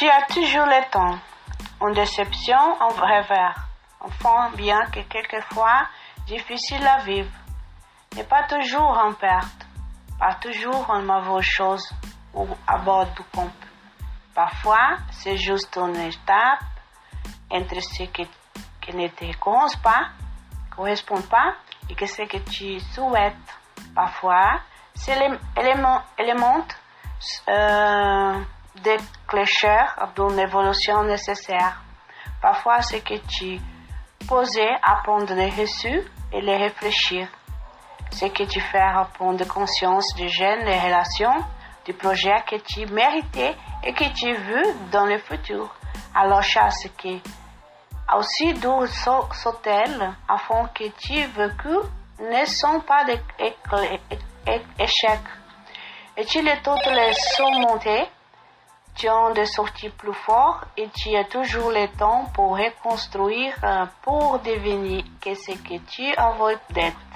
Tu as toujours le temps. En déception, en revers. Enfant, bien que quelquefois difficile à vivre. N'est pas toujours en perte. Pas toujours en mauvaise chose ou à bord du compte. Parfois, c'est juste une étape entre ce que, qui ne te correspond pas, correspond pas et que ce que tu souhaites. Parfois, c'est l'élément, élément euh, déclencheur d'une évolution nécessaire. Parfois, ce que tu posais à prendre les reçus et les réfléchir. Ce que tu fais à prendre conscience des jeunes, des relations, du projet que tu méritais et que tu veux dans le futur. Alors, chasse que aussi d'où sont-elles afin que tu vécu ne sont pas des échecs. Et tu les toutes les surmonter, tu as des sorties plus fortes et tu as toujours le temps pour reconstruire, pour devenir ce que tu as d'être.